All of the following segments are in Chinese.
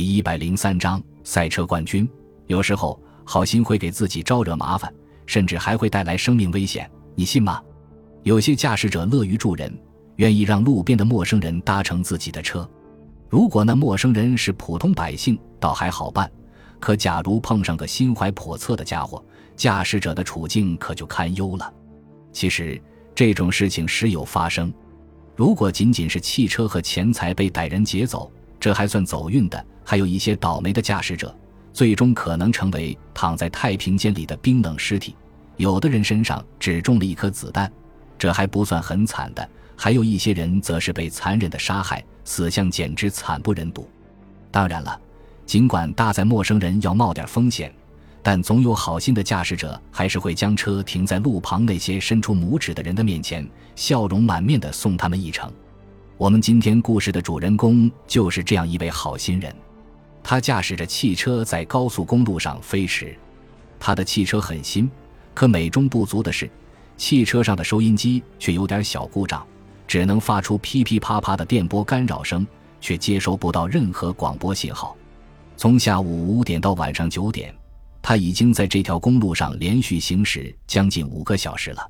第一百零三章赛车冠军。有时候，好心会给自己招惹麻烦，甚至还会带来生命危险，你信吗？有些驾驶者乐于助人，愿意让路边的陌生人搭乘自己的车。如果那陌生人是普通百姓，倒还好办；可假如碰上个心怀叵测的家伙，驾驶者的处境可就堪忧了。其实，这种事情时有发生。如果仅仅是汽车和钱财被歹人劫走，这还算走运的；还有一些倒霉的驾驶者，最终可能成为躺在太平间里的冰冷尸体。有的人身上只中了一颗子弹，这还不算很惨的；还有一些人则是被残忍的杀害，死相简直惨不忍睹。当然了，尽管搭载陌生人要冒点风险。但总有好心的驾驶者，还是会将车停在路旁那些伸出拇指的人的面前，笑容满面地送他们一程。我们今天故事的主人公就是这样一位好心人。他驾驶着汽车在高速公路上飞驰，他的汽车很新，可美中不足的是，汽车上的收音机却有点小故障，只能发出噼噼啪啪的电波干扰声，却接收不到任何广播信号。从下午五点到晚上九点。他已经在这条公路上连续行驶将近五个小时了，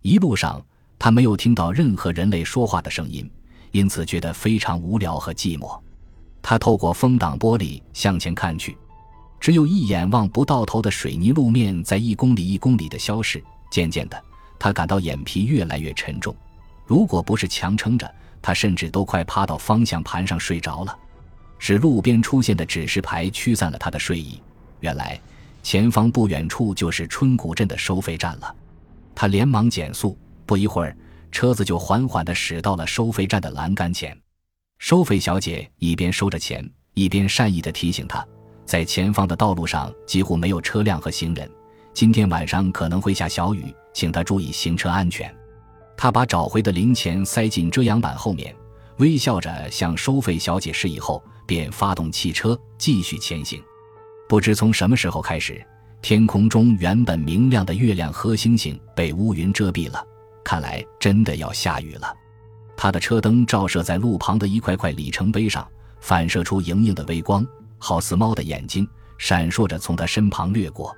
一路上他没有听到任何人类说话的声音，因此觉得非常无聊和寂寞。他透过风挡玻璃向前看去，只有一眼望不到头的水泥路面在一公里一公里的消逝。渐渐的，他感到眼皮越来越沉重，如果不是强撑着，他甚至都快趴到方向盘上睡着了。是路边出现的指示牌驱散了他的睡意。原来。前方不远处就是春谷镇的收费站了，他连忙减速，不一会儿，车子就缓缓地驶到了收费站的栏杆前。收费小姐一边收着钱，一边善意地提醒他，在前方的道路上几乎没有车辆和行人，今天晚上可能会下小雨，请他注意行车安全。他把找回的零钱塞进遮阳板后面，微笑着向收费小姐示意后，便发动汽车继续前行。不知从什么时候开始，天空中原本明亮的月亮和星星被乌云遮蔽了，看来真的要下雨了。他的车灯照射在路旁的一块块里程碑上，反射出莹莹的微光，好似猫的眼睛，闪烁着从他身旁掠过。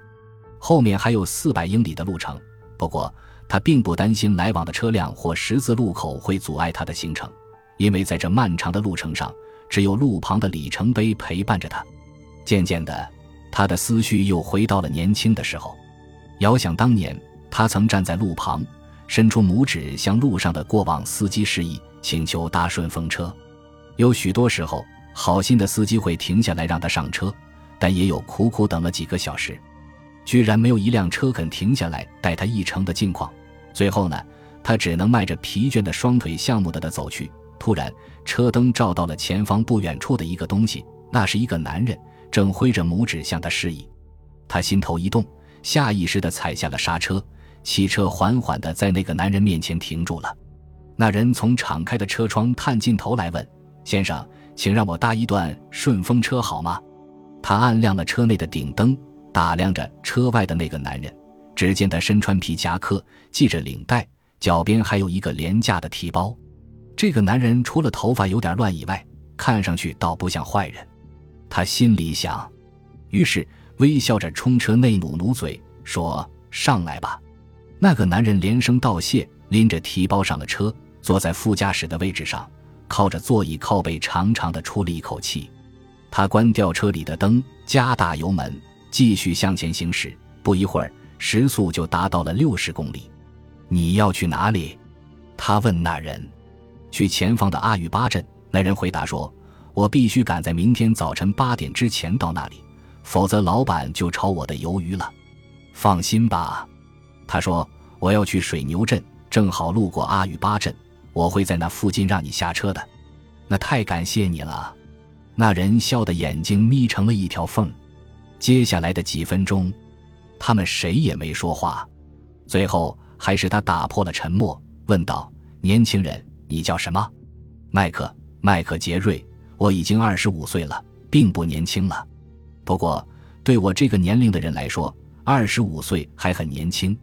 后面还有四百英里的路程，不过他并不担心来往的车辆或十字路口会阻碍他的行程，因为在这漫长的路程上，只有路旁的里程碑陪伴着他。渐渐的。他的思绪又回到了年轻的时候，遥想当年，他曾站在路旁，伸出拇指向路上的过往司机示意，请求搭顺风车。有许多时候，好心的司机会停下来让他上车，但也有苦苦等了几个小时，居然没有一辆车肯停下来带他一程的境况。最后呢，他只能迈着疲倦的双腿，向目的的走去。突然，车灯照到了前方不远处的一个东西，那是一个男人。正挥着拇指向他示意，他心头一动，下意识地踩下了刹车，汽车缓缓地在那个男人面前停住了。那人从敞开的车窗探进头来问：“先生，请让我搭一段顺风车好吗？”他按亮了车内的顶灯，打量着车外的那个男人。只见他身穿皮夹克，系着领带，脚边还有一个廉价的提包。这个男人除了头发有点乱以外，看上去倒不像坏人。他心里想，于是微笑着冲车内努努嘴，说：“上来吧。”那个男人连声道谢，拎着提包上了车，坐在副驾驶的位置上，靠着座椅靠背，长长的出了一口气。他关掉车里的灯，加大油门，继续向前行驶。不一会儿，时速就达到了六十公里。你要去哪里？他问那人。去前方的阿育巴镇。那人回答说。我必须赶在明天早晨八点之前到那里，否则老板就炒我的鱿鱼了。放心吧，他说我要去水牛镇，正好路过阿育巴镇，我会在那附近让你下车的。那太感谢你了。那人笑的眼睛眯成了一条缝。接下来的几分钟，他们谁也没说话。最后还是他打破了沉默，问道：“年轻人，你叫什么？”麦克，麦克杰瑞。我已经二十五岁了，并不年轻了。不过，对我这个年龄的人来说，二十五岁还很年轻。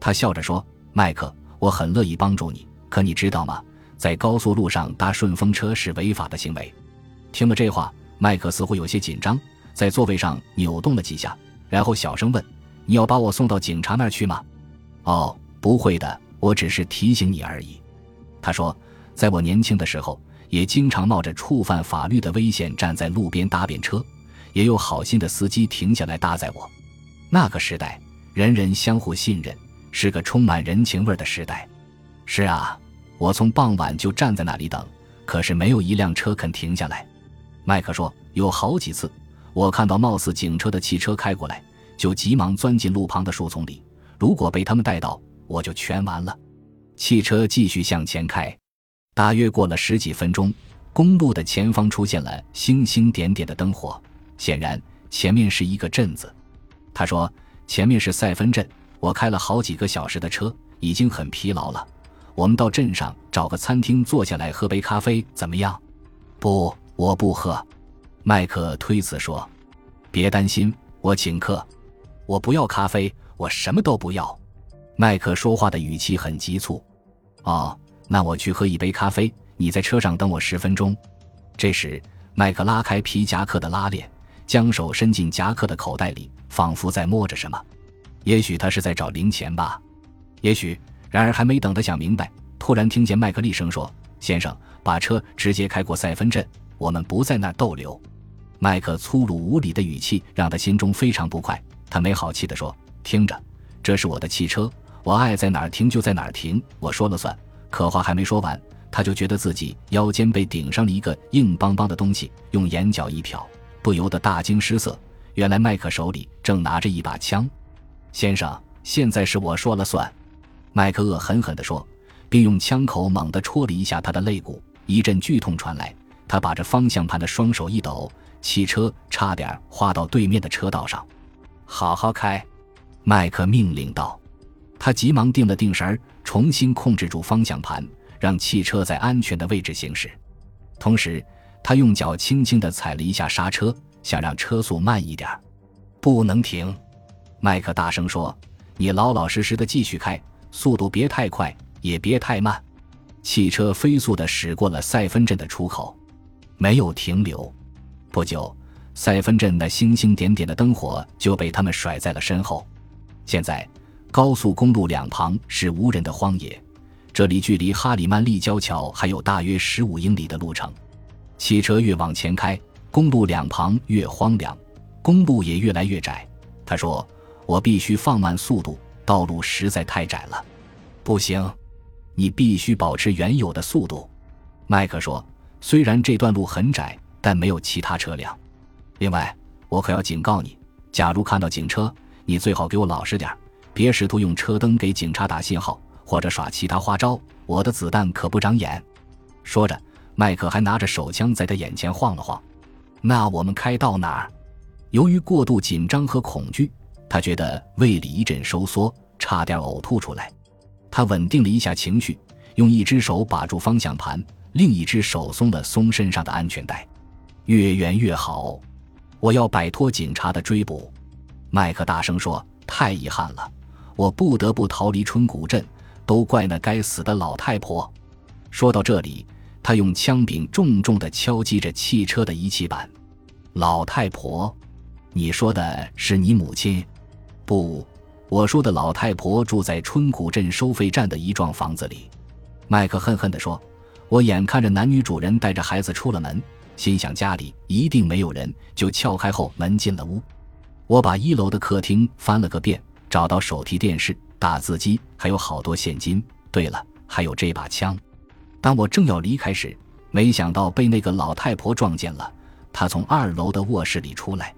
他笑着说：“麦克，我很乐意帮助你。可你知道吗？在高速路上搭顺风车是违法的行为。”听了这话，麦克似乎有些紧张，在座位上扭动了几下，然后小声问：“你要把我送到警察那儿去吗？”“哦，不会的，我只是提醒你而已。”他说：“在我年轻的时候，也经常冒着触犯法律的危险站在路边搭便车，也有好心的司机停下来搭载我。那个时代，人人相互信任，是个充满人情味的时代。”“是啊，我从傍晚就站在那里等，可是没有一辆车肯停下来。”麦克说：“有好几次，我看到貌似警车的汽车开过来，就急忙钻进路旁的树丛里。如果被他们带到，我就全完了。”汽车继续向前开，大约过了十几分钟，公路的前方出现了星星点点的灯火，显然前面是一个镇子。他说：“前面是塞芬镇，我开了好几个小时的车，已经很疲劳了。我们到镇上找个餐厅坐下来喝杯咖啡，怎么样？”“不。”我不喝，麦克推辞说：“别担心，我请客。我不要咖啡，我什么都不要。”麦克说话的语气很急促。“哦，那我去喝一杯咖啡，你在车上等我十分钟。”这时，麦克拉开皮夹克的拉链，将手伸进夹克的口袋里，仿佛在摸着什么。也许他是在找零钱吧。也许。然而，还没等他想明白，突然听见麦克厉声说：“先生，把车直接开过塞芬镇。”我们不在那儿逗留。麦克粗鲁无礼的语气让他心中非常不快。他没好气地说：“听着，这是我的汽车，我爱在哪儿停就在哪儿停，我说了算。”可话还没说完，他就觉得自己腰间被顶上了一个硬邦邦的东西，用眼角一瞟，不由得大惊失色。原来麦克手里正拿着一把枪。先生，现在是我说了算。”麦克恶狠狠地说，并用枪口猛地戳了一下他的肋骨，一阵剧痛传来。他把着方向盘的双手一抖，汽车差点滑到对面的车道上。好好开，麦克命令道。他急忙定了定神，重新控制住方向盘，让汽车在安全的位置行驶。同时，他用脚轻轻地踩了一下刹车，想让车速慢一点。不能停，麦克大声说：“你老老实实的继续开，速度别太快，也别太慢。”汽车飞速地驶过了塞芬镇的出口。没有停留，不久，塞芬镇那星星点点的灯火就被他们甩在了身后。现在，高速公路两旁是无人的荒野，这里距离哈里曼立交桥还有大约十五英里的路程。汽车越往前开，公路两旁越荒凉，公路也越来越窄。他说：“我必须放慢速度，道路实在太窄了。”不行，你必须保持原有的速度。”麦克说。虽然这段路很窄，但没有其他车辆。另外，我可要警告你：假如看到警车，你最好给我老实点别试图用车灯给警察打信号，或者耍其他花招。我的子弹可不长眼。说着，麦克还拿着手枪在他眼前晃了晃。那我们开到哪儿？由于过度紧张和恐惧，他觉得胃里一阵收缩，差点呕吐出来。他稳定了一下情绪，用一只手把住方向盘。另一只手松了松身上的安全带，越远越好。我要摆脱警察的追捕。麦克大声说：“太遗憾了，我不得不逃离春谷镇，都怪那该死的老太婆。”说到这里，他用枪柄重重地敲击着汽车的仪器板。老太婆，你说的是你母亲？不，我说的老太婆住在春谷镇收费站的一幢房子里。麦克恨恨地说。我眼看着男女主人带着孩子出了门，心想家里一定没有人，就撬开后门进了屋。我把一楼的客厅翻了个遍，找到手提电视、打字机，还有好多现金。对了，还有这把枪。当我正要离开时，没想到被那个老太婆撞见了。她从二楼的卧室里出来，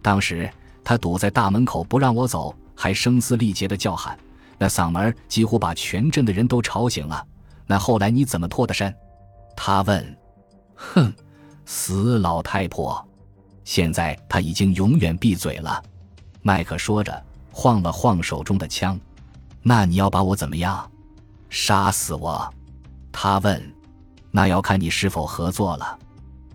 当时他堵在大门口不让我走，还声嘶力竭的叫喊，那嗓门几乎把全镇的人都吵醒了。那后来你怎么脱的身？他问。哼，死老太婆！现在他已经永远闭嘴了。麦克说着，晃了晃手中的枪。那你要把我怎么样？杀死我？他问。那要看你是否合作了。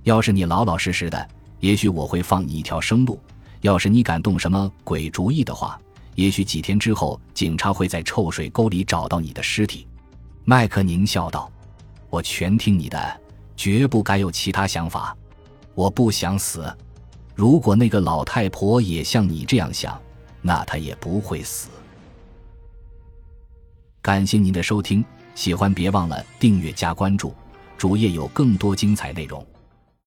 要是你老老实实的，也许我会放你一条生路；要是你敢动什么鬼主意的话也许几天之后警察会在臭水沟里找到你的尸体。麦克宁笑道我全听你的绝不该有其他想法。我不想死如果那个老太婆也像你这样想那她也不会死。感谢您的收听喜欢别忘了订阅加关注主页有更多精彩内容。